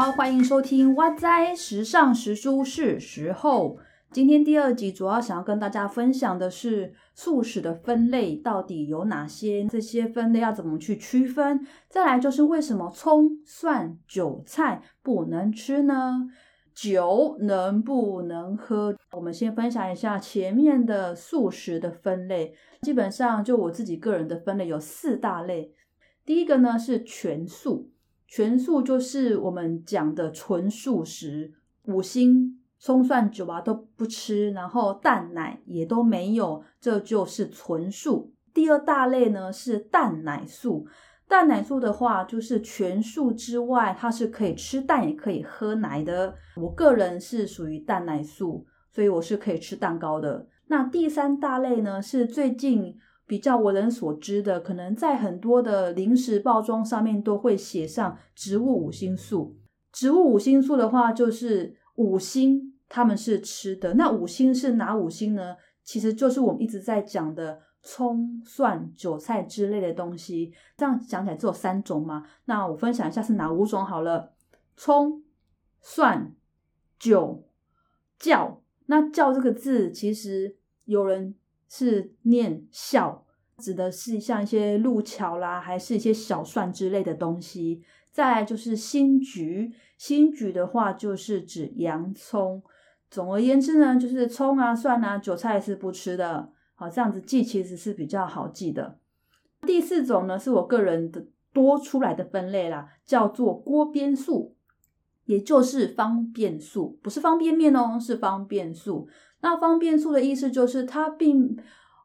好，欢迎收听《哇哉时尚时书是时候》。今天第二集主要想要跟大家分享的是素食的分类到底有哪些，这些分类要怎么去区分？再来就是为什么葱、蒜、韭菜不能吃呢？酒能不能喝？我们先分享一下前面的素食的分类。基本上就我自己个人的分类有四大类。第一个呢是全素，全素就是我们讲的纯素食，五星。葱蒜酒啊都不吃，然后蛋奶也都没有，这就是纯素。第二大类呢是蛋奶素，蛋奶素的话就是全素之外，它是可以吃蛋也可以喝奶的。我个人是属于蛋奶素，所以我是可以吃蛋糕的。那第三大类呢是最近比较为人所知的，可能在很多的零食包装上面都会写上植物五星素。植物五星素的话就是。五星他们是吃的，那五星是哪五星呢？其实就是我们一直在讲的葱、蒜、韭菜之类的东西。这样讲起来只有三种嘛？那我分享一下是哪五种好了：葱、蒜、韭、酵。那酵这个字，其实有人是念孝，指的是像一些路桥啦，还是一些小蒜之类的东西。再来就是新菊，新菊的话就是指洋葱。总而言之呢，就是葱啊、蒜啊、韭菜是不吃的。好，这样子记其实是比较好记的。第四种呢，是我个人的多出来的分类啦，叫做锅边素，也就是方便素，不是方便面哦，是方便素。那方便素的意思就是它并。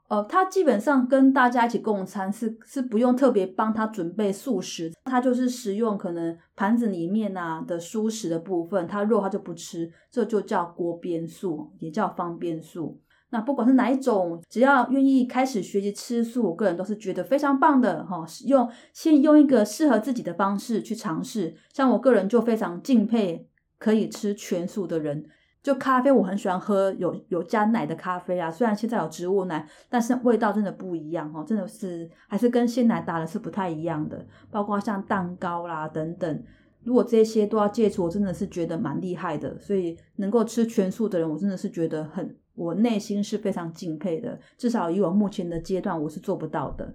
呃，他基本上跟大家一起共餐是是不用特别帮他准备素食，他就是食用可能盘子里面啊的素食的部分，他肉他就不吃，这就叫锅边素，也叫方便素。那不管是哪一种，只要愿意开始学习吃素，我个人都是觉得非常棒的哈。用先用一个适合自己的方式去尝试，像我个人就非常敬佩可以吃全素的人。就咖啡，我很喜欢喝有有加奶的咖啡啊。虽然现在有植物奶，但是味道真的不一样哦，真的是还是跟鲜奶打的是不太一样的。包括像蛋糕啦等等，如果这些都要戒除，我真的是觉得蛮厉害的。所以能够吃全素的人，我真的是觉得很，我内心是非常敬佩的。至少以我目前的阶段，我是做不到的。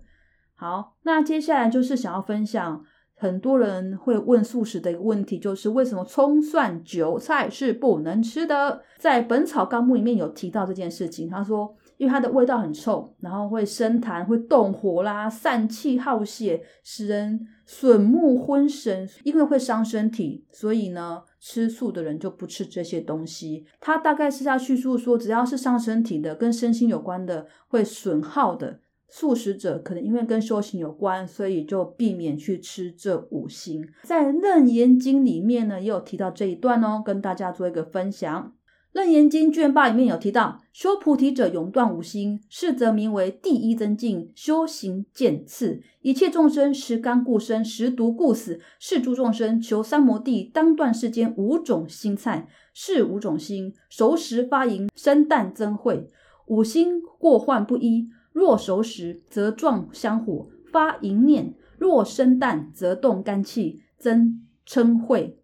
好，那接下来就是想要分享。很多人会问素食的一个问题，就是为什么葱蒜韭菜是不能吃的？在《本草纲目》里面有提到这件事情。他说，因为它的味道很臭，然后会生痰、会动火啦、散气耗血，使人损目昏神，因为会伤身体，所以呢，吃素的人就不吃这些东西。他大概是在叙述说，只要是伤身体的、跟身心有关的、会损耗的。素食者可能因为跟修行有关，所以就避免去吃这五星。在《楞严经》里面呢，也有提到这一段哦，跟大家做一个分享。《楞严经》卷八里面有提到，修菩提者永断五心，是则名为第一增进，修行渐次。一切众生食甘故生，食毒故死。是诸众生求三摩地，当断世间五种心菜。是五种心，熟食发淫，生旦增慧。五心过患不一。若熟食，则壮香火，发淫念；若生淡，则动肝气，增嗔恚。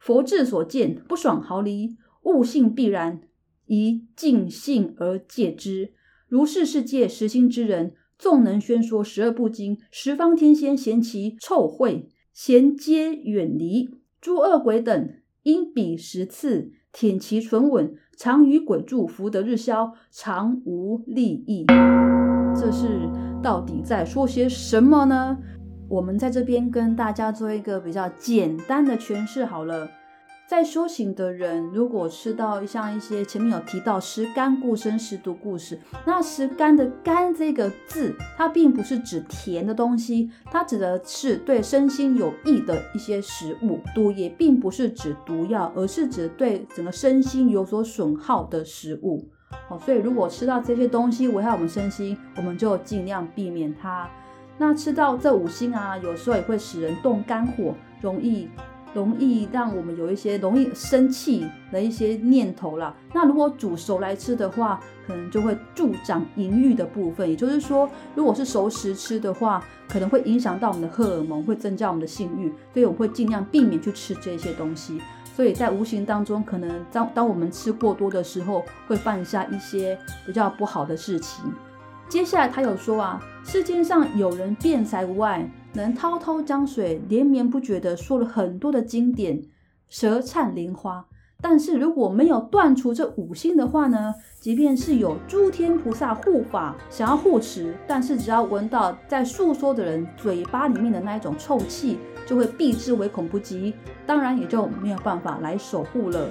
佛智所见，不爽毫厘，悟性必然，宜尽性而戒之。如是世界实心之人，纵能宣说十二部经，十方天仙嫌其臭秽，咸皆远离。诸恶鬼等，因彼十次舔其唇吻，常与鬼住，福德日消，常无利益。这是到底在说些什么呢？我们在这边跟大家做一个比较简单的诠释好了。在修行的人，如果吃到像一些前面有提到食甘故生，食毒故事，那食甘的甘这个字，它并不是指甜的东西，它指的是对身心有益的一些食物。毒也并不是指毒药，而是指对整个身心有所损耗的食物。好，所以如果吃到这些东西危害我们身心，我们就尽量避免它。那吃到这五星啊，有时候也会使人动肝火，容易容易让我们有一些容易生气的一些念头啦。那如果煮熟来吃的话，可能就会助长淫欲的部分。也就是说，如果是熟食吃的话，可能会影响到我们的荷尔蒙，会增加我们的性欲，所以我们会尽量避免去吃这些东西。所以在无形当中，可能当当我们吃过多的时候，会犯下一些比较不好的事情。接下来他有说啊，世间上有人辩才无碍，能滔滔江水，连绵不绝的说了很多的经典，舌灿莲花。但是如果没有断除这五星的话呢，即便是有诸天菩萨护法想要护持，但是只要闻到在诉说的人嘴巴里面的那一种臭气。就会避之唯恐不及，当然也就没有办法来守护了。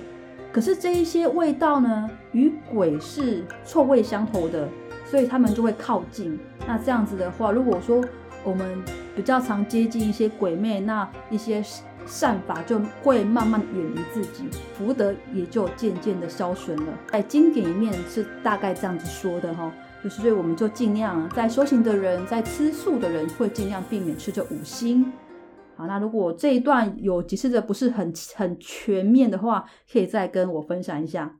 可是这一些味道呢，与鬼是臭味相投的，所以他们就会靠近。那这样子的话，如果说我们比较常接近一些鬼魅，那一些善法就会慢慢远离自己，福德也就渐渐的消损了。在经典里面是大概这样子说的哈，就是所以我们就尽量在修行的人，在吃素的人会尽量避免吃这五星。好，那如果这一段有解释的不是很很全面的话，可以再跟我分享一下。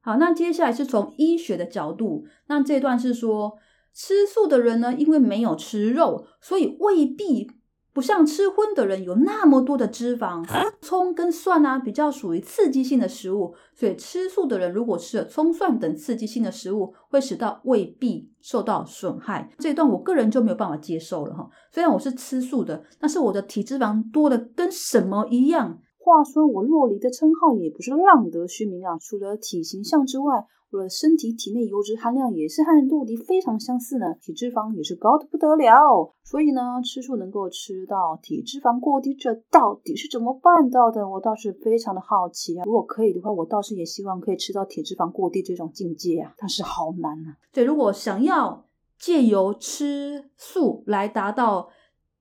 好，那接下来是从医学的角度，那这段是说吃素的人呢，因为没有吃肉，所以未必。不像吃荤的人有那么多的脂肪，葱跟蒜啊比较属于刺激性的食物，所以吃素的人如果吃了葱蒜等刺激性的食物，会使到胃壁受到损害。这一段我个人就没有办法接受了哈。虽然我是吃素的，但是我的体脂肪多的跟什么一样。话说我洛梨的称号也不是浪得虚名啊，除了体型像之外。除了身体体内油脂含量也是和陆地非常相似呢，体脂肪也是高的不得了。所以呢，吃素能够吃到体脂肪过低，这到底是怎么办到的？我倒是非常的好奇啊。如果可以的话，我倒是也希望可以吃到体脂肪过低这种境界啊，但是好难啊。对，如果想要借由吃素来达到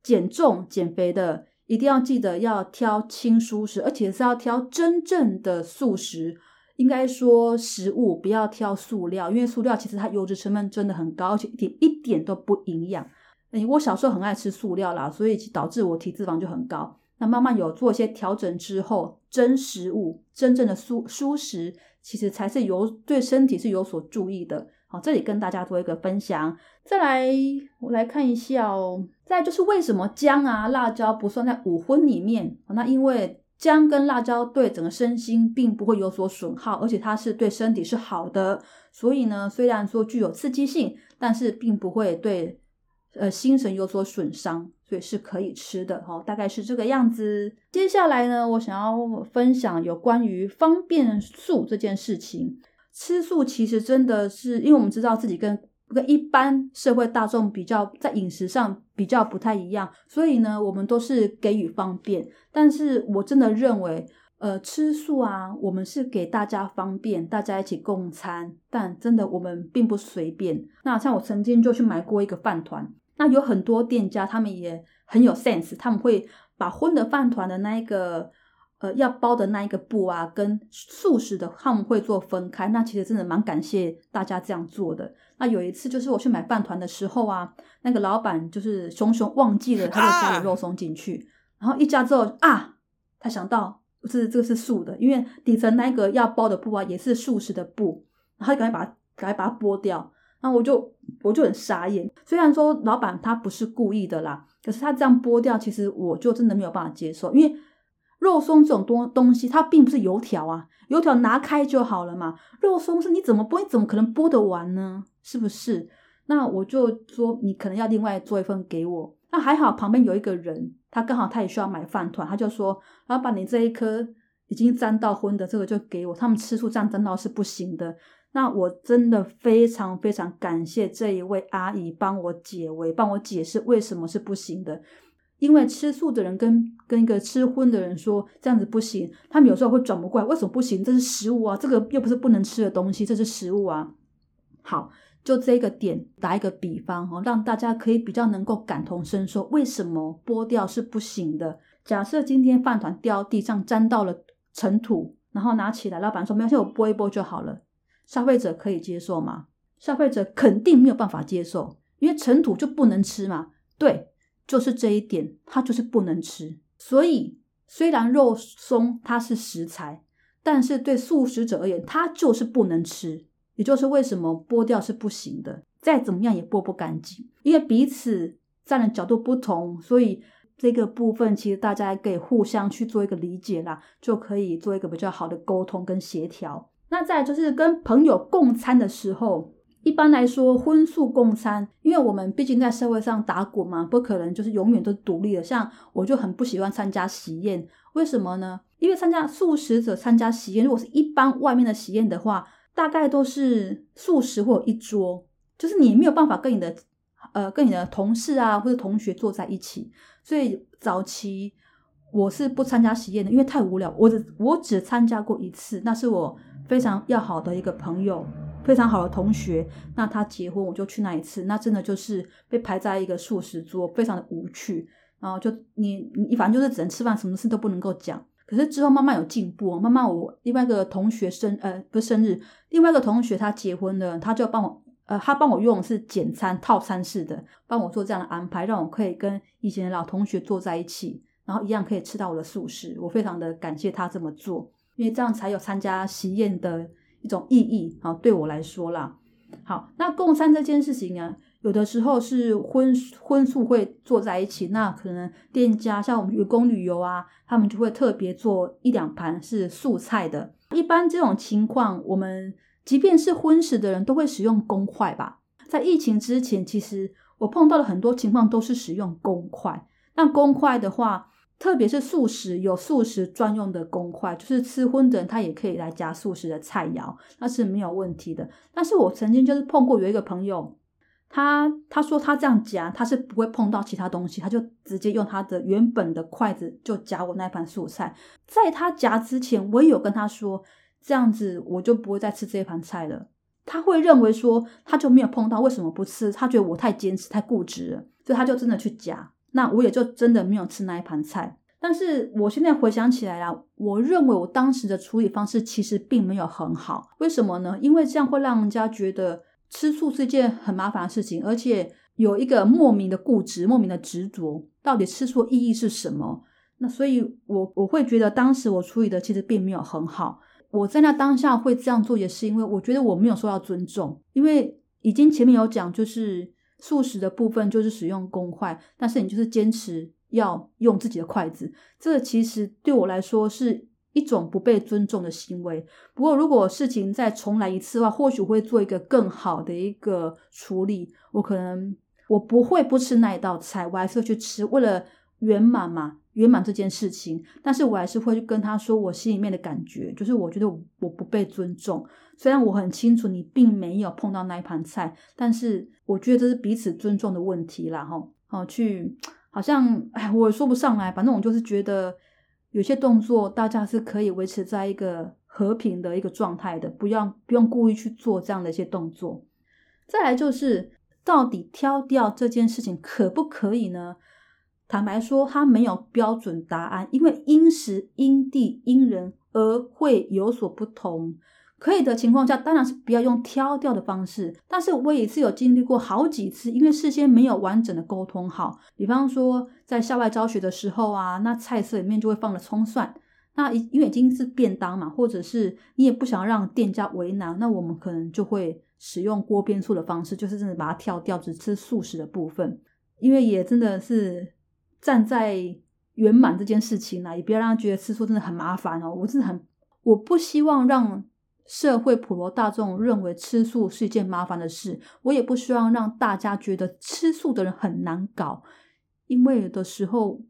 减重减肥的，一定要记得要挑轻蔬食，而且是要挑真正的素食。应该说，食物不要挑塑料，因为塑料其实它油脂成分真的很高，而且一点一点都不营养。嗯，我小时候很爱吃塑料啦，所以导致我体脂肪就很高。那慢慢有做一些调整之后，真食物、真正的蔬蔬食，其实才是有对身体是有所注意的。好，这里跟大家做一个分享。再来，我来看一下哦。再就是为什么姜啊、辣椒不算在五荤里面？那因为。姜跟辣椒对整个身心并不会有所损耗，而且它是对身体是好的。所以呢，虽然说具有刺激性，但是并不会对呃心神有所损伤，所以是可以吃的哈。大概是这个样子。接下来呢，我想要分享有关于方便素这件事情。吃素其实真的是，因为我们知道自己跟。跟一般社会大众比较，在饮食上比较不太一样，所以呢，我们都是给予方便。但是我真的认为，呃，吃素啊，我们是给大家方便，大家一起共餐。但真的，我们并不随便。那像我曾经就去买过一个饭团，那有很多店家，他们也很有 sense，他们会把荤的饭团的那一个。呃，要包的那一个布啊，跟素食的他们会做分开。那其实真的蛮感谢大家这样做的。那有一次就是我去买饭团的时候啊，那个老板就是熊熊忘记了他就加了肉松进去，然后一加之后啊，他想到是这个是素的，因为底层那个要包的布啊也是素食的布，然后赶紧把它赶紧把它剥掉。那我就我就很傻眼。虽然说老板他不是故意的啦，可是他这样剥掉，其实我就真的没有办法接受，因为。肉松这种东东西，它并不是油条啊，油条拿开就好了嘛。肉松是你怎么剥，你怎么可能剥得完呢？是不是？那我就说，你可能要另外做一份给我。那还好，旁边有一个人，他刚好他也需要买饭团，他就说，老板，你这一颗已经沾到荤的，这个就给我。他们吃素这样沾到是不行的。那我真的非常非常感谢这一位阿姨帮我解围，帮我解释为什么是不行的。因为吃素的人跟跟一个吃荤的人说这样子不行，他们有时候会转不过来，为什么不行？这是食物啊，这个又不是不能吃的东西，这是食物啊。好，就这个点打一个比方哦，让大家可以比较能够感同身受，为什么剥掉是不行的？假设今天饭团掉地上沾到了尘土，然后拿起来，老板说没关系，我剥一剥就好了。消费者可以接受吗？消费者肯定没有办法接受，因为尘土就不能吃嘛。对。就是这一点，它就是不能吃。所以虽然肉松它是食材，但是对素食者而言，它就是不能吃。也就是为什么剥掉是不行的，再怎么样也剥不干净，因为彼此站的角度不同，所以这个部分其实大家可以互相去做一个理解啦，就可以做一个比较好的沟通跟协调。那再就是跟朋友共餐的时候。一般来说，荤素共餐，因为我们毕竟在社会上打滚嘛，不可能就是永远都独立的。像我就很不喜欢参加喜宴，为什么呢？因为参加素食者参加喜宴，如果是一般外面的喜宴的话，大概都是素食或一桌，就是你没有办法跟你的呃跟你的同事啊或者同学坐在一起。所以早期我是不参加喜宴的，因为太无聊。我只我只参加过一次，那是我非常要好的一个朋友。非常好的同学，那他结婚我就去那一次，那真的就是被排在一个素食桌，非常的无趣。然后就你你反正就是只能吃饭，什么事都不能够讲。可是之后慢慢有进步，慢慢我另外一个同学生呃不是生日，另外一个同学他结婚了，他就帮我呃他帮我用是简餐套餐式的，帮我做这样的安排，让我可以跟以前的老同学坐在一起，然后一样可以吃到我的素食。我非常的感谢他这么做，因为这样才有参加喜宴的。一种意义啊，对我来说啦。好，那共餐这件事情呢，有的时候是荤荤素会坐在一起，那可能店家像我们员工旅游啊，他们就会特别做一两盘是素菜的。一般这种情况，我们即便是荤食的人都会使用公筷吧。在疫情之前，其实我碰到了很多情况都是使用公筷。那公筷的话，特别是素食有素食专用的公筷，就是吃荤的人他也可以来夹素食的菜肴，那是没有问题的。但是我曾经就是碰过有一个朋友，他他说他这样夹他是不会碰到其他东西，他就直接用他的原本的筷子就夹我那盘素菜。在他夹之前，我也有跟他说这样子我就不会再吃这一盘菜了。他会认为说他就没有碰到，为什么不吃？他觉得我太坚持太固执了，所以他就真的去夹。那我也就真的没有吃那一盘菜，但是我现在回想起来啦，我认为我当时的处理方式其实并没有很好。为什么呢？因为这样会让人家觉得吃醋是一件很麻烦的事情，而且有一个莫名的固执、莫名的执着。到底吃素意义是什么？那所以，我我会觉得当时我处理的其实并没有很好。我在那当下会这样做，也是因为我觉得我没有受到尊重，因为已经前面有讲，就是。素食的部分就是使用公筷，但是你就是坚持要用自己的筷子，这其实对我来说是一种不被尊重的行为。不过如果事情再重来一次的话，或许会做一个更好的一个处理。我可能我不会不吃那一道菜，我还是会去吃，为了圆满嘛。圆满这件事情，但是我还是会去跟他说我心里面的感觉，就是我觉得我不被尊重。虽然我很清楚你并没有碰到那一盘菜，但是我觉得这是彼此尊重的问题啦，哈。好，去好像哎，我也说不上来，反正我就是觉得有些动作大家是可以维持在一个和平的一个状态的，不要不用故意去做这样的一些动作。再来就是到底挑掉这件事情可不可以呢？坦白说，它没有标准答案，因为因时、因地、因人而会有所不同。可以的情况下，当然是不要用挑掉的方式。但是我也是有经历过好几次，因为事先没有完整的沟通好。比方说，在校外教学的时候啊，那菜色里面就会放了葱蒜。那因为已经是便当嘛，或者是你也不想让店家为难，那我们可能就会使用锅边醋的方式，就是真的把它挑掉，只吃素食的部分。因为也真的是。站在圆满这件事情呢，也不要让他觉得吃素真的很麻烦哦。我真的很，我不希望让社会普罗大众认为吃素是一件麻烦的事。我也不希望让大家觉得吃素的人很难搞，因为有的时候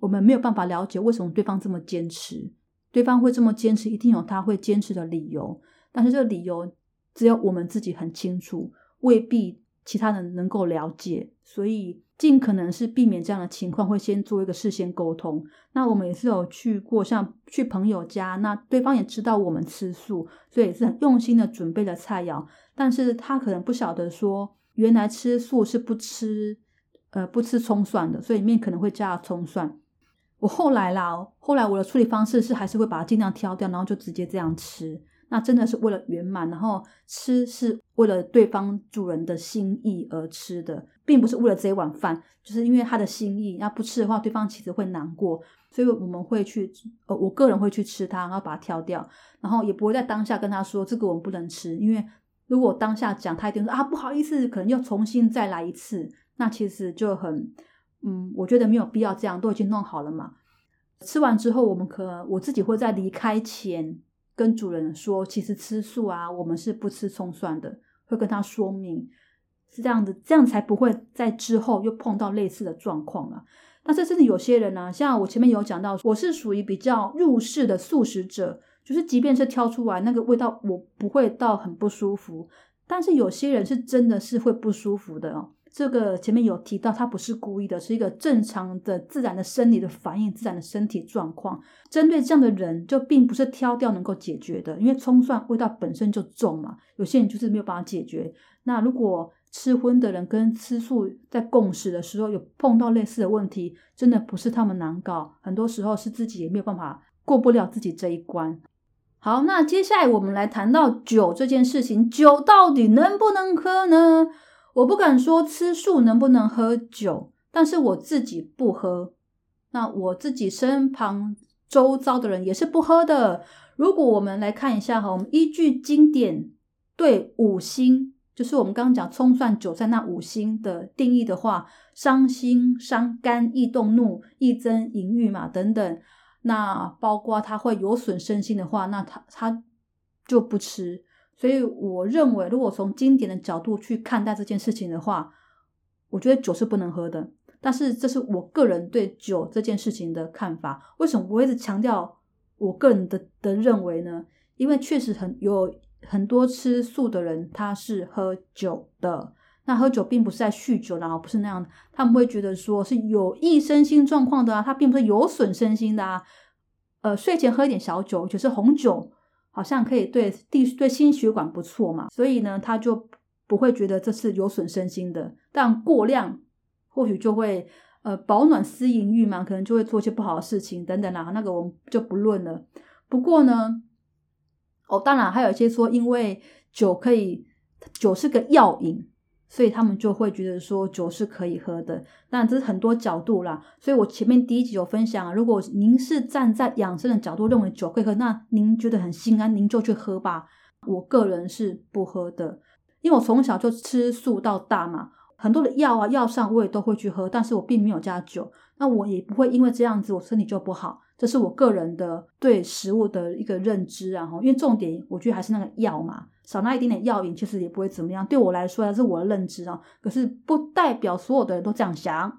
我们没有办法了解为什么对方这么坚持，对方会这么坚持，一定有他会坚持的理由。但是这个理由只有我们自己很清楚，未必其他人能够了解，所以。尽可能是避免这样的情况，会先做一个事先沟通。那我们也是有去过，像去朋友家，那对方也知道我们吃素，所以也是很用心的准备了菜肴。但是他可能不晓得说，原来吃素是不吃，呃，不吃葱蒜的，所以里面可能会加葱蒜。我后来啦，后来我的处理方式是还是会把它尽量挑掉，然后就直接这样吃。那真的是为了圆满，然后吃是为了对方主人的心意而吃的。并不是为了这一碗饭，就是因为他的心意。那不吃的话，对方其实会难过，所以我们会去，呃，我个人会去吃它，然后把它挑掉，然后也不会在当下跟他说这个我们不能吃，因为如果当下讲，他一定说啊不好意思，可能又重新再来一次，那其实就很，嗯，我觉得没有必要这样，都已经弄好了嘛。吃完之后，我们可我自己会在离开前跟主人说，其实吃素啊，我们是不吃葱蒜的，会跟他说明是这样子，这样才不会在之后又碰到类似的状况了。但是，甚至有些人呢，像我前面有讲到，我是属于比较入世的素食者，就是即便是挑出来那个味道，我不会到很不舒服，但是有些人是真的是会不舒服的哦。这个前面有提到，他不是故意的，是一个正常的、自然的生理的反应，自然的身体状况。针对这样的人，就并不是挑掉能够解决的，因为葱蒜味道本身就重嘛。有些人就是没有办法解决。那如果吃荤的人跟吃素在共食的时候有碰到类似的问题，真的不是他们难搞，很多时候是自己也没有办法过不了自己这一关。好，那接下来我们来谈到酒这件事情，酒到底能不能喝呢？我不敢说吃素能不能喝酒，但是我自己不喝。那我自己身旁周遭的人也是不喝的。如果我们来看一下哈，我们依据经典对五星，就是我们刚刚讲葱蒜韭菜那五星的定义的话，伤心、伤肝、易动怒、易增淫欲嘛等等，那包括它会有损身心的话，那他他就不吃。所以我认为，如果从经典的角度去看待这件事情的话，我觉得酒是不能喝的。但是这是我个人对酒这件事情的看法。为什么我一直强调我个人的的认为呢？因为确实很有很多吃素的人他是喝酒的。那喝酒并不是在酗酒，然后不是那样，他们会觉得说是有益身心状况的啊，他并不是有损身心的啊。呃，睡前喝一点小酒，就是红酒。好像可以对地对心血管不错嘛，所以呢，他就不会觉得这是有损身心的。但过量或许就会呃保暖思淫欲嘛，可能就会做一些不好的事情等等啦。那个我们就不论了。不过呢，哦，当然还有一些说，因为酒可以，酒是个药引。所以他们就会觉得说酒是可以喝的，那这是很多角度啦。所以我前面第一集有分享，如果您是站在养生的角度认为酒可以喝，那您觉得很心安，您就去喝吧。我个人是不喝的，因为我从小就吃素到大嘛，很多的药啊药上我也都会去喝，但是我并没有加酒，那我也不会因为这样子我身体就不好。这是我个人的对食物的一个认知啊，因为重点我觉得还是那个药嘛。少那一点点药引，其实也不会怎么样。对我来说，还是我的认知啊。可是不代表所有的人都这样想。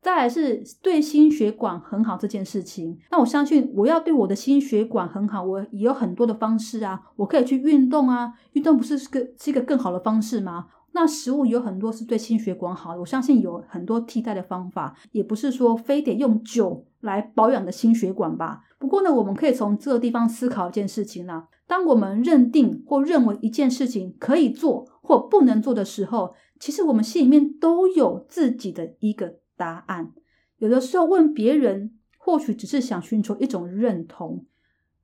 再来是对心血管很好这件事情，那我相信我要对我的心血管很好，我也有很多的方式啊。我可以去运动啊，运动不是是个是一个更好的方式吗？那食物有很多是对心血管好的，我相信有很多替代的方法，也不是说非得用酒来保养的心血管吧。不过呢，我们可以从这个地方思考一件事情呢。当我们认定或认为一件事情可以做或不能做的时候，其实我们心里面都有自己的一个答案。有的时候问别人，或许只是想寻求一种认同，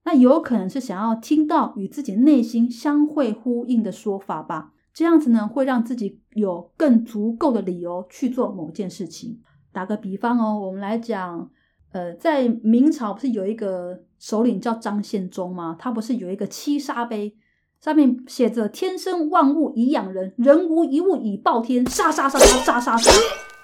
那有可能是想要听到与自己内心相会呼应的说法吧。这样子呢，会让自己有更足够的理由去做某件事情。打个比方哦，我们来讲。呃，在明朝不是有一个首领叫张献忠吗？他不是有一个七杀碑，上面写着“天生万物以养人，人无一物以报天”，杀杀杀杀杀杀杀，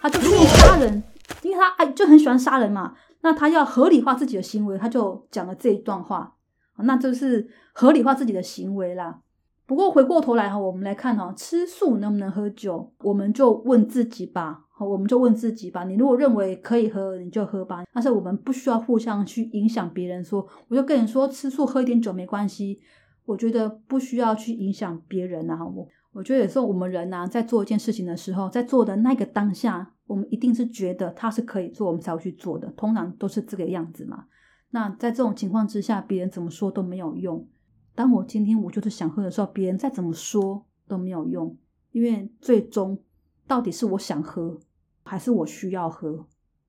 他就是用杀人，因为他爱就很喜欢杀人嘛。那他要合理化自己的行为，他就讲了这一段话，那就是合理化自己的行为啦。不过回过头来哈，我们来看哈，吃素能不能喝酒？我们就问自己吧。好，我们就问自己吧。你如果认为可以喝，你就喝吧。但是我们不需要互相去影响别人。说，我就跟你说，吃素喝一点酒没关系。我觉得不需要去影响别人啊。我我觉得有时候我们人呐，在做一件事情的时候，在做的那个当下，我们一定是觉得它是可以做，我们才会去做的。通常都是这个样子嘛。那在这种情况之下，别人怎么说都没有用。当我今天我就是想喝的时候，别人再怎么说都没有用，因为最终到底是我想喝，还是我需要喝？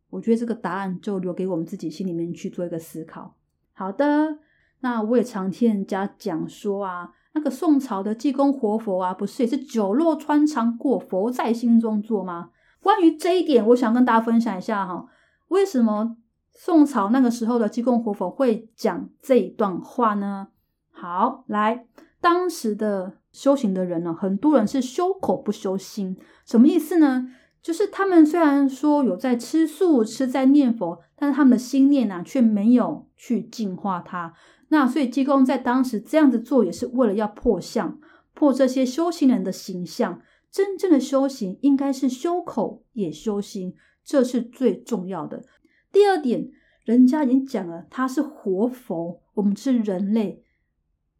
我觉得这个答案就留给我们自己心里面去做一个思考。好的，那我也常听人家讲说啊，那个宋朝的济公活佛啊，不是也是酒肉穿肠过，佛在心中坐吗？关于这一点，我想跟大家分享一下哈，为什么宋朝那个时候的济公活佛会讲这一段话呢？好，来，当时的修行的人呢，很多人是修口不修心，什么意思呢？就是他们虽然说有在吃素、吃在念佛，但是他们的心念呢，却没有去净化它。那所以济公在当时这样子做，也是为了要破相，破这些修行人的形象。真正的修行应该是修口也修心，这是最重要的。第二点，人家已经讲了，他是活佛，我们是人类，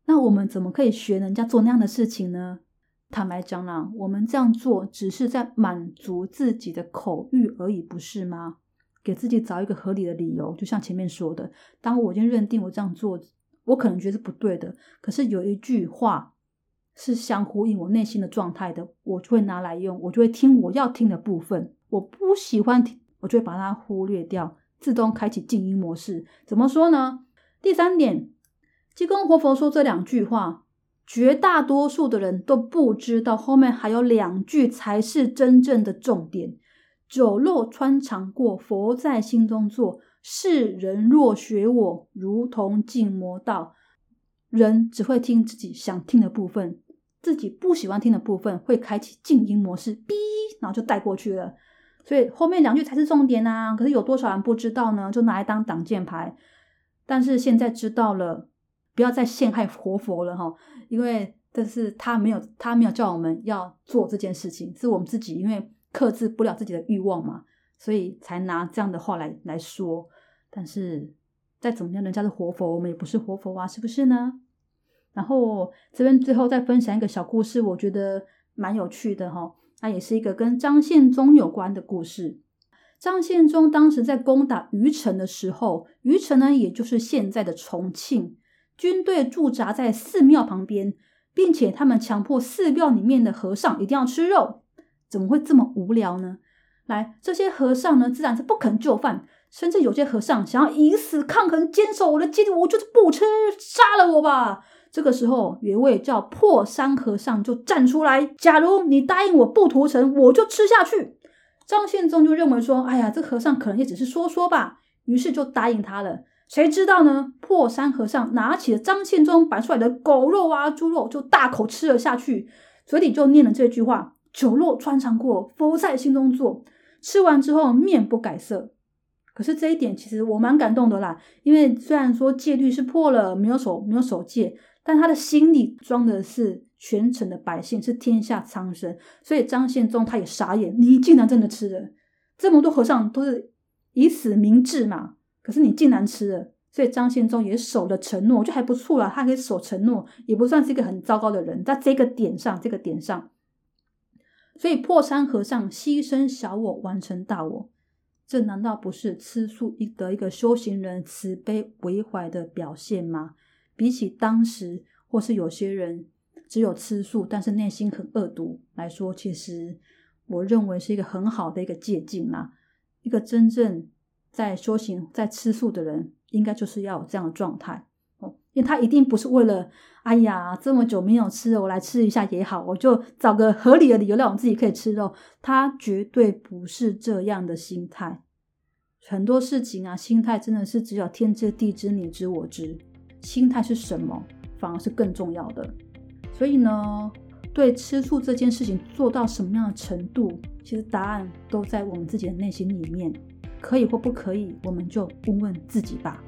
那我们怎么可以学人家做那样的事情呢？坦白讲啦，我们这样做只是在满足自己的口欲而已，不是吗？给自己找一个合理的理由，就像前面说的，当我已经认定我这样做，我可能觉得是不对的，可是有一句话是相呼应我内心的状态的，我就会拿来用，我就会听我要听的部分，我不喜欢听，我就会把它忽略掉，自动开启静音模式。怎么说呢？第三点，济公活佛说这两句话。绝大多数的人都不知道，后面还有两句才是真正的重点：“酒肉穿肠过，佛在心中坐。世人若学我，如同进魔道。”人只会听自己想听的部分，自己不喜欢听的部分会开启静音模式，哔，然后就带过去了。所以后面两句才是重点啊！可是有多少人不知道呢？就拿来当挡箭牌。但是现在知道了。不要再陷害活佛了哈，因为这是他没有他没有叫我们要做这件事情，是我们自己因为克制不了自己的欲望嘛，所以才拿这样的话来来说。但是再怎么样，人家是活佛，我们也不是活佛啊，是不是呢？然后这边最后再分享一个小故事，我觉得蛮有趣的哈，那也是一个跟张献忠有关的故事。张献忠当时在攻打虞城的时候，虞城呢，也就是现在的重庆。军队驻扎在寺庙旁边，并且他们强迫寺庙里面的和尚一定要吃肉，怎么会这么无聊呢？来，这些和尚呢，自然是不肯就范，甚至有些和尚想要以死抗衡，坚守我的戒律，我就是不吃，杀了我吧！这个时候，有一位叫破山和尚就站出来：“假如你答应我不屠城，我就吃下去。”张献忠就认为说：“哎呀，这和尚可能也只是说说吧。”于是就答应他了。谁知道呢？破山和尚拿起了张献忠摆出来的狗肉啊、猪肉，就大口吃了下去，嘴里就念了这句话：“酒肉穿肠过，佛在心中坐。”吃完之后面不改色。可是这一点其实我蛮感动的啦，因为虽然说戒律是破了，没有守没有守戒，但他的心里装的是全城的百姓，是天下苍生，所以张献忠他也傻眼，你竟然真的吃了？这么多和尚都是以死明志嘛。可是你竟然吃了，所以张献忠也守了承诺，就还不错了。他可以守承诺，也不算是一个很糟糕的人。在这个点上，这个点上，所以破山和尚牺牲小我，完成大我，这难道不是吃素一的一个修行人慈悲为怀的表现吗？比起当时或是有些人只有吃素，但是内心很恶毒来说，其实我认为是一个很好的一个借鉴啦，一个真正。在修行、在吃素的人，应该就是要有这样的状态哦，因为他一定不是为了，哎呀，这么久没有吃，我来吃一下也好，我就找个合理的理由让我自己可以吃肉。他绝对不是这样的心态。很多事情啊，心态真的是只有天知地知，你知我知。心态是什么，反而是更重要的。所以呢，对吃素这件事情做到什么样的程度，其实答案都在我们自己的内心里面。可以或不可以我们就问问自己吧。